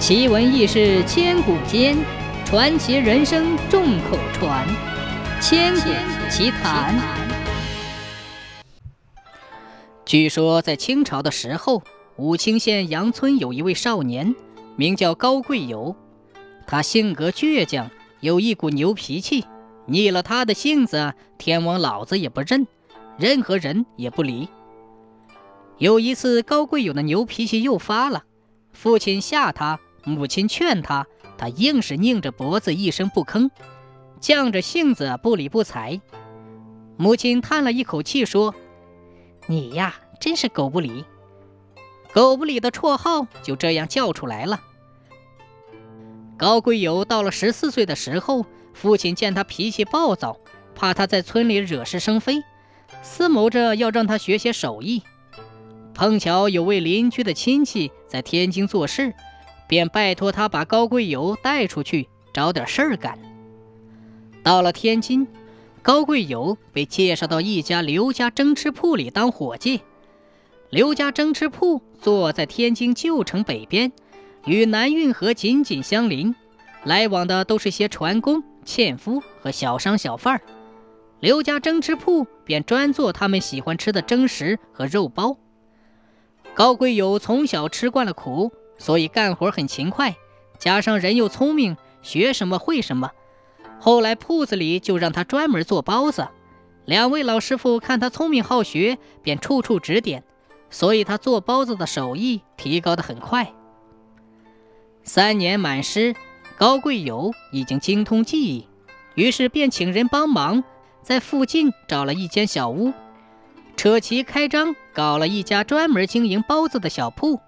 奇闻异事千古间，传奇人生众口传。千古奇谈。据说在清朝的时候，武清县杨村有一位少年，名叫高贵友。他性格倔强，有一股牛脾气，逆了他的性子，天王老子也不认，任何人也不理。有一次，高贵友的牛脾气又发了，父亲吓他。母亲劝他，他硬是拧着脖子一声不吭，犟着性子不理不睬。母亲叹了一口气说：“你呀，真是狗不理。”狗不理的绰号就这样叫出来了。高贵友到了十四岁的时候，父亲见他脾气暴躁，怕他在村里惹是生非，思谋着要让他学些手艺。碰巧有位邻居的亲戚在天津做事。便拜托他把高贵友带出去找点事儿干。到了天津，高贵友被介绍到一家刘家蒸吃铺里当伙计。刘家蒸吃铺坐在天津旧城北边，与南运河紧紧相邻，来往的都是些船工、纤夫和小商小贩儿。刘家蒸吃铺便专做他们喜欢吃的蒸食和肉包。高贵友从小吃惯了苦。所以干活很勤快，加上人又聪明，学什么会什么。后来铺子里就让他专门做包子，两位老师傅看他聪明好学，便处处指点，所以他做包子的手艺提高得很快。三年满师，高贵友已经精通技艺，于是便请人帮忙，在附近找了一间小屋，扯旗开张，搞了一家专门经营包子的小铺。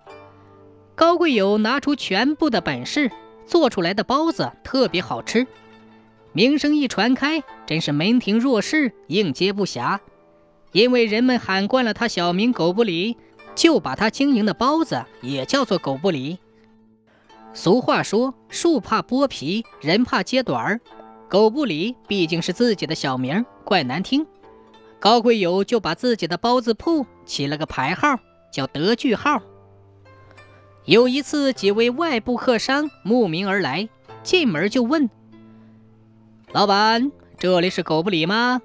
高贵友拿出全部的本事，做出来的包子特别好吃，名声一传开，真是门庭若市，应接不暇。因为人们喊惯了他小名狗不理，就把他经营的包子也叫做狗不理。俗话说：“树怕剥皮，人怕揭短儿。”狗不理毕竟是自己的小名，怪难听。高贵友就把自己的包子铺起了个牌号，叫德聚号。有一次，几位外部客商慕名而来，进门就问：“老板，这里是狗不理吗？”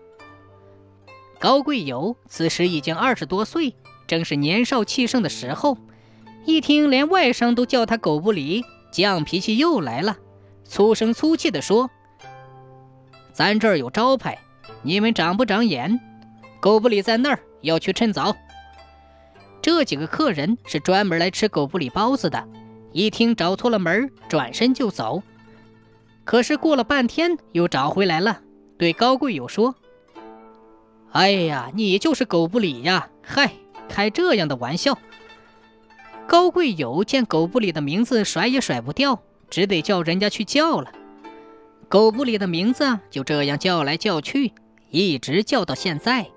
高贵友此时已经二十多岁，正是年少气盛的时候。一听连外商都叫他狗不理，犟脾气又来了，粗声粗气地说：“咱这儿有招牌，你们长不长眼？狗不理在那儿，要去趁早。”这几个客人是专门来吃狗不理包子的，一听找错了门，转身就走。可是过了半天又找回来了，对高贵友说：“哎呀，你就是狗不理呀！嗨，开这样的玩笑。”高贵友见狗不理的名字甩也甩不掉，只得叫人家去叫了。狗不理的名字就这样叫来叫去，一直叫到现在。